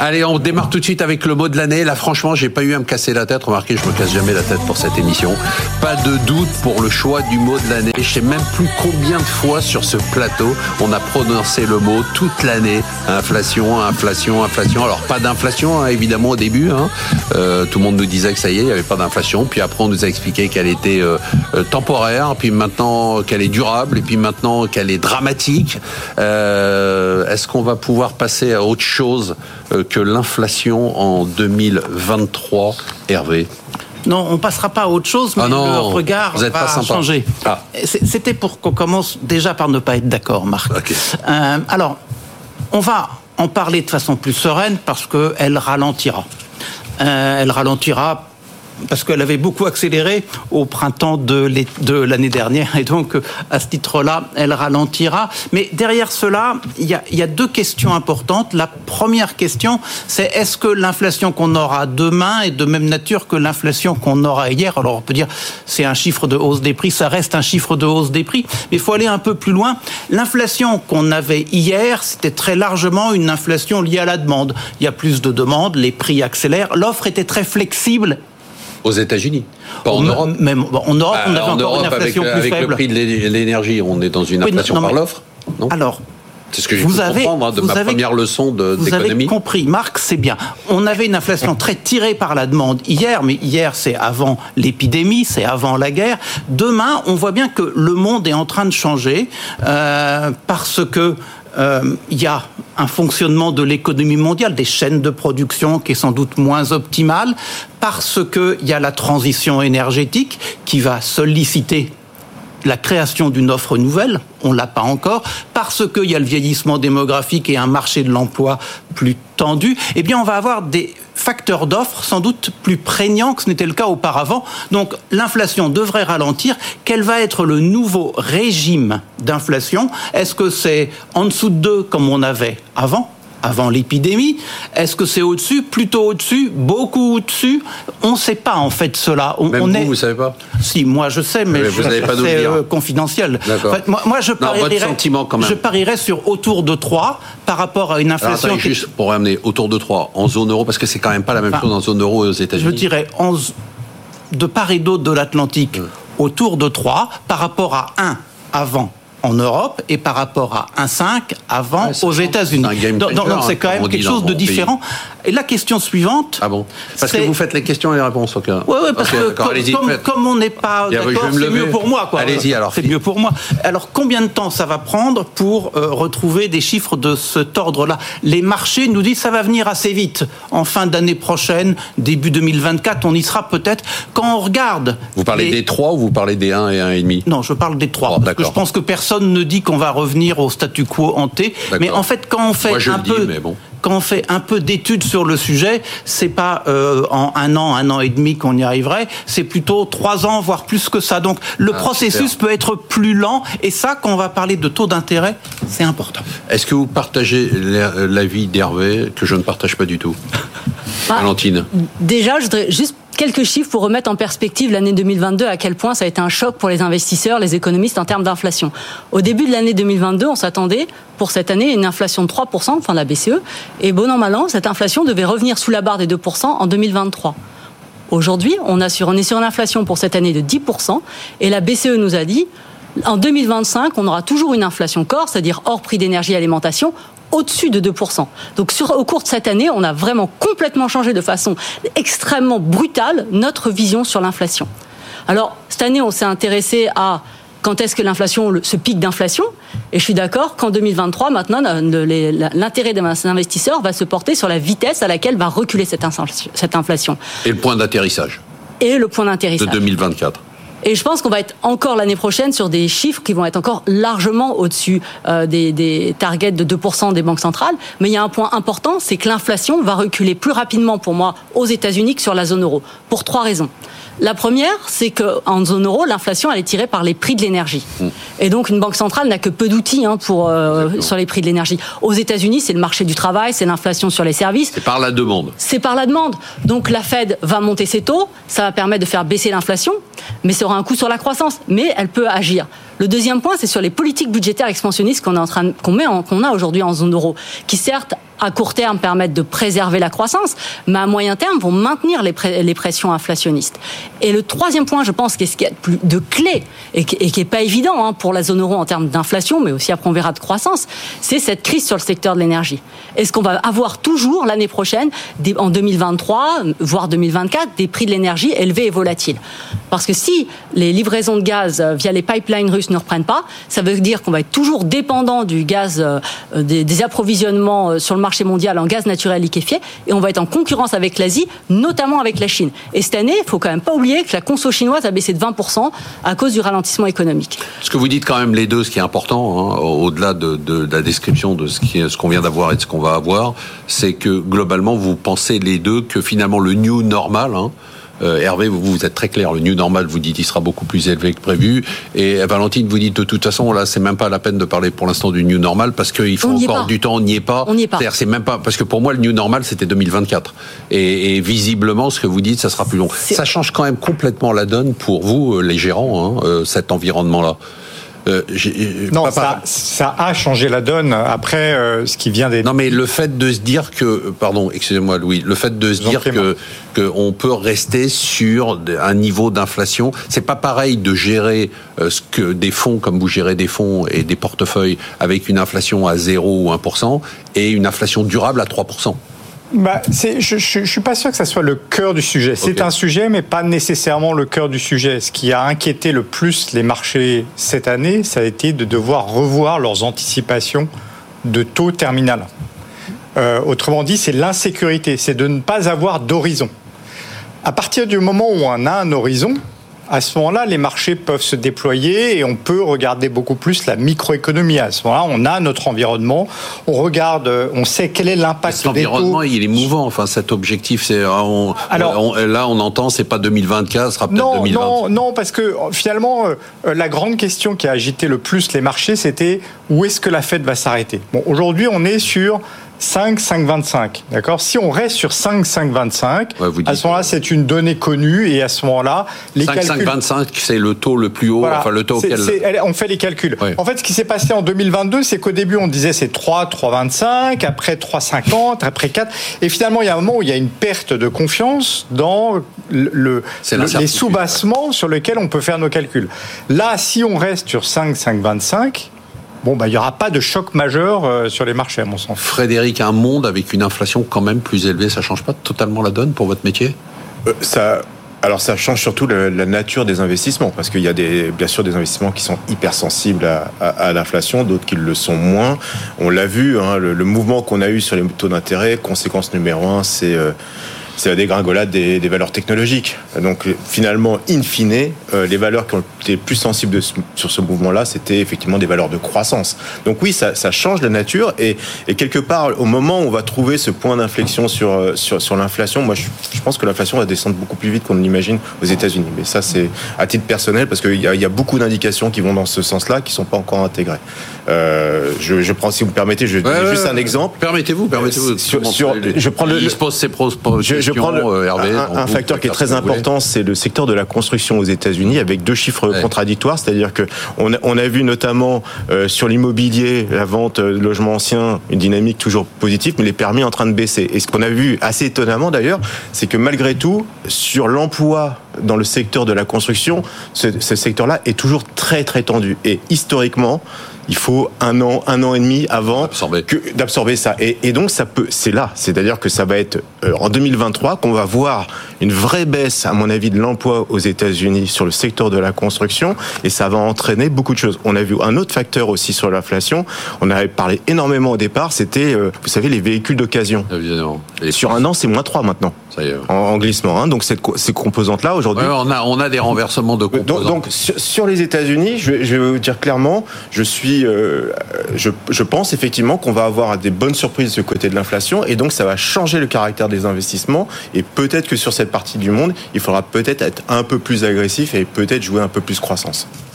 Allez, on démarre tout de suite avec le mot de l'année. Là, franchement, j'ai pas eu à me casser la tête. Remarquez, je me casse jamais la tête pour cette émission. Pas de doute pour le choix du mot de l'année. Je sais même plus combien de fois sur ce plateau on a prononcé le mot toute l'année. Inflation, inflation, inflation. Alors pas d'inflation, hein, évidemment au début. Hein. Euh, tout le monde nous disait que ça y est, il n'y avait pas d'inflation. Puis après, on nous a expliqué qu'elle était euh, euh, temporaire. Puis maintenant qu'elle est durable. Et puis maintenant qu'elle est dramatique. Est-ce qu'on va pouvoir passer à autre chose que l'inflation en 2023, Hervé non, on passera pas à autre chose, mais ah non, le regard va pas changer. Ah. C'était pour qu'on commence déjà par ne pas être d'accord, Marc. Euh, alors, on va en parler de façon plus sereine parce qu'elle ralentira. Euh, elle ralentira parce qu'elle avait beaucoup accéléré au printemps de l'année dernière, et donc à ce titre-là, elle ralentira. Mais derrière cela, il y, a, il y a deux questions importantes. La première question, c'est est-ce que l'inflation qu'on aura demain est de même nature que l'inflation qu'on aura hier? Alors on peut dire c'est un chiffre de hausse des prix, ça reste un chiffre de hausse des prix, mais il faut aller un peu plus loin. L'inflation qu'on avait hier, c'était très largement une inflation liée à la demande. Il y a plus de demandes, les prix accélèrent, l'offre était très flexible aux États-Unis, pas en Europe. Même en Europe, on avait encore une inflation avec, plus avec le prix de l'énergie, on est dans une inflation par l'offre. Alors, c'est ce que j'ai pu avez, comprendre hein, de ma première leçon d'économie. Vous avez compris, Marc, c'est bien. On avait une inflation très tirée par la demande hier, mais hier c'est avant l'épidémie, c'est avant la guerre. Demain, on voit bien que le monde est en train de changer euh, parce que euh, il y a un fonctionnement de l'économie mondiale, des chaînes de production qui est sans doute moins optimale, parce qu'il y a la transition énergétique qui va solliciter la création d'une offre nouvelle, on l'a pas encore, parce qu'il y a le vieillissement démographique et un marché de l'emploi plus tendu, eh bien on va avoir des facteurs d'offres sans doute plus prégnants que ce n'était le cas auparavant. Donc l'inflation devrait ralentir. Quel va être le nouveau régime d'inflation? Est-ce que c'est en dessous de 2 comme on avait avant? Avant l'épidémie. Est-ce que c'est au-dessus Plutôt au-dessus Beaucoup au-dessus? On ne sait pas en fait cela. On, Même vous, vous savez pas? Si, moi je sais, mais, n'avez pas c'est euh, confidentiel. En fait, moi, moi, je, parierais, je parierais sur autour de 3 par rapport à une inflation... Alors, juste pour ramener autour de 3 en zone euro, parce que c'est quand même pas la même chose en zone euro et aux États-Unis. Je dirais en, de part et d'autre de l'Atlantique, autour de 3 par rapport à 1 avant en Europe et par rapport à 1,5 avant aux États-Unis. Donc c'est quand même quelque chose de différent. Et la question suivante. Ah bon Parce que vous faites les questions et les réponses, ok. Oui, oui, parce que comme, on n'est pas d'accord, c'est mieux pour moi. Allez-y alors. C'est mieux pour moi. Alors combien de temps ça va prendre pour euh, retrouver des chiffres de cet ordre-là? Les marchés nous disent ça va venir assez vite. En fin d'année prochaine, début 2024, on y sera peut-être. Quand on regarde. Vous parlez des 3 ou vous parlez des 1 et 1,5 Non, je parle des 3. parce que je pense que personne ne dit qu'on va revenir au statu quo hanté. Mais en fait, quand on fait un peu. bon quand on fait un peu d'études sur le sujet, c'est pas euh, en un an, un an et demi qu'on y arriverait, c'est plutôt trois ans, voire plus que ça. Donc le ah, processus peut être plus lent, et ça, quand on va parler de taux d'intérêt, c'est important. Est-ce que vous partagez l'avis d'Hervé que je ne partage pas du tout, ah, Valentine Déjà, je voudrais juste quelques chiffres pour remettre en perspective l'année 2022, à quel point ça a été un choc pour les investisseurs, les économistes en termes d'inflation. Au début de l'année 2022, on s'attendait pour cette année une inflation de 3%, enfin la BCE, et bon an mal an, cette inflation devait revenir sous la barre des 2% en 2023. Aujourd'hui, on, on est sur une inflation pour cette année de 10%, et la BCE nous a dit, en 2025, on aura toujours une inflation corps, c'est-à-dire hors prix d'énergie et alimentation, au-dessus de 2%. Donc sur, au cours de cette année, on a vraiment complètement changé de façon extrêmement brutale notre vision sur l'inflation. Alors cette année, on s'est intéressé à quand est-ce que l'inflation, ce pic d'inflation, et je suis d'accord qu'en 2023, maintenant, l'intérêt des investisseurs va se porter sur la vitesse à laquelle va reculer cette inflation. Et le point d'atterrissage? Et le point d'atterrissage. De 2024. Et je pense qu'on va être encore l'année prochaine sur des chiffres qui vont être encore largement au-dessus euh, des, des, targets de 2% des banques centrales. Mais il y a un point important, c'est que l'inflation va reculer plus rapidement pour moi aux États-Unis que sur la zone euro, pour trois raisons. La première, c'est qu'en zone euro, l'inflation elle est tirée par les prix de l'énergie. Mm. Et donc une banque centrale n'a que peu d'outils hein, pour euh, sur les prix de l'énergie. Aux États-Unis, c'est le marché du travail, c'est l'inflation sur les services. C'est par la demande. C'est par la demande. Donc la Fed va monter ses taux, ça va permettre de faire baisser l'inflation, mais ça aura un coût sur la croissance. Mais elle peut agir. Le deuxième point, c'est sur les politiques budgétaires expansionnistes qu'on est en train qu'on met qu'on a aujourd'hui en zone euro, qui certes à court terme permettre de préserver la croissance, mais à moyen terme vont maintenir les, pressions inflationnistes. Et le troisième point, je pense, qu'est ce qu'il y a de, clé et qui n'est pas évident hein, pour la zone euro en termes d'inflation, mais aussi après on verra de croissance, c'est cette crise sur le secteur de l'énergie. Est-ce qu'on va avoir toujours l'année prochaine, en 2023, voire 2024, des prix de l'énergie élevés et volatiles? Parce que si les livraisons de gaz euh, via les pipelines russes ne reprennent pas, ça veut dire qu'on va être toujours dépendant du gaz, euh, des, des approvisionnements euh, sur le marché mondial en gaz naturel liquéfié, et on va être en concurrence avec l'Asie, notamment avec la Chine. Et cette année, il faut quand même pas oublier que la conso chinoise a baissé de 20% à cause du ralentissement économique. Ce que vous dites quand même les deux, ce qui est important, hein, au-delà de, la description de ce qu'on vient d'avoir et de ce qu'on va avoir, c'est que globalement, vous pensez les deux que finalement le new normal, hein, euh, Hervé, vous, vous êtes très clair. Le new normal, vous dites, il sera beaucoup plus élevé que prévu. Et Valentine, vous dites, de toute façon, là, c'est même pas la peine de parler pour l'instant du new normal parce qu'il faut encore du temps. On n'y est pas. On n'y est pas. C'est même pas parce que pour moi, le new normal, c'était 2024. Et, visiblement, ce que vous dites, ça sera plus long. Ça change quand même complètement la donne pour vous, euh, les gérants, hein, euh, cet environnement-là. Euh, euh, non, ça, ça, a changé la donne après euh, ce qui vient des. Non, mais le fait de se dire que, pardon, excusez-moi, Louis, le fait de se dire que qu'on peut rester sur un niveau d'inflation, c'est pas pareil de gérer ce que des fonds comme vous gérez des fonds et des portefeuilles avec une inflation à 0 ou 1% et une inflation durable à 3% bah, je ne suis pas sûr que ça soit le cœur du sujet. C'est un sujet, mais pas nécessairement le cœur du sujet. Ce qui a inquiété le plus les marchés cette année, ça a été de devoir revoir leurs anticipations de taux terminal. Euh, autrement dit, c'est l'insécurité, c'est de ne pas avoir d'horizon. À partir du moment où on a un horizon, à ce moment-là, les marchés peuvent se déployer et on peut regarder beaucoup plus la microéconomie. À ce moment-là, on a notre environnement, on regarde, on sait quel est l'impact Cet environnement, il est mouvant. Enfin, cet objectif, c'est là, on entend, c'est pas 2024, ce sera peut-être 2020. Non, non, parce que finalement, euh, la grande question qui a agité le plus les marchés, c'était où est-ce que la Fed va s'arrêter? Bon, aujourd'hui, on est sur 5, 5, 25. D'accord? Si on reste sur 5, 5, 25, à ce moment-là, c'est une donnée connue et à ce moment-là, les 5, calculs... 5, 25, c'est le taux le plus haut, enfin le taux auquel... On fait les calculs. En fait, ce qui s'est passé en 2022, c'est qu'au début, on disait c'est 3, 3, 25, après 3, 50, après 4. Et finalement, il y a un moment où il y a une perte de confiance dans le, les sous-bassements sur lesquels on peut faire nos calculs. Là, si on reste sur 5, 5, 25, bon, bah, il n'y aura pas de choc majeur euh, sur les marchés, à mon sens. Frédéric, un monde avec une inflation quand même plus élevée, ça ne change pas totalement la donne pour votre métier? Euh, Ça. Alors ça change surtout la, nature des investissements, parce qu'il y a des, bien sûr des investissements qui sont hypersensibles à, à, l'inflation, d'autres qui le sont moins. On l'a vu, hein, le, mouvement qu'on a eu sur les taux d'intérêt, conséquence numéro un, c'est euh, c'est la dégringolade des, des, valeurs technologiques. Donc finalement, in fine, euh, les valeurs qui ont été plus sensibles sur ce mouvement-là, c'était effectivement des valeurs de croissance. Donc oui, ça, ça change la nature et, et, quelque part, au moment où on va trouver ce point d'inflexion sur, euh, sur, sur l'inflation, moi je, je, pense que l'inflation va descendre beaucoup plus vite qu'on l'imagine aux États-Unis. Mais ça, c'est à titre personnel parce qu'il y, y, a beaucoup d'indications qui vont dans ce sens-là qui sont pas encore intégrées. Euh, je, je, prends, si vous me permettez, je ouais, juste un exemple. Permettez-vous, permettez-vous. Sur, sur, je prends le. Il se pose ses je, je prends euh, un, facteur qui est très important, c'est le secteur de la construction aux États-Unis, avec deux chiffres c'est-à-dire que on a, on a, vu notamment euh, sur l'immobilier, la vente de logements anciens, une dynamique toujours positive, mais les permis en train de baisser. Et ce qu'on a vu assez étonnamment d'ailleurs, c'est que malgré tout, sur l'emploi dans le secteur de la construction, ce, ce secteur-là est toujours très très tendu. Et historiquement, il faut un an, un an et demi avant d'absorber ça. Et, et, donc ça peut, c'est là, c'est-à-dire que ça va être euh, en 2023 qu'on va voir une vraie baisse, à mon avis, de l'emploi aux États-Unis sur le secteur de la construction, et ça va entraîner beaucoup de choses. On a vu un autre facteur aussi sur l'inflation. On avait parlé énormément au départ, c'était, euh, vous savez, les véhicules d'occasion. Évidemment. sur un an, c'est moins 3 maintenant. Ça y est. En, glissement. Hein. Donc cette, ces composantes-là aujourd'hui. on a on a des renversements de composantes. Donc, donc sur, sur, les États-Unis, je, je vais vous dire clairement, je suis euh, je, pense effectivement qu'on va avoir des bonnes surprises du côté de l'inflation et donc ça va changer le caractère des investissements et peut-être que sur cette partie du monde, il faudra peut-être être un peu plus agressif et peut-être jouer un peu plus croissance.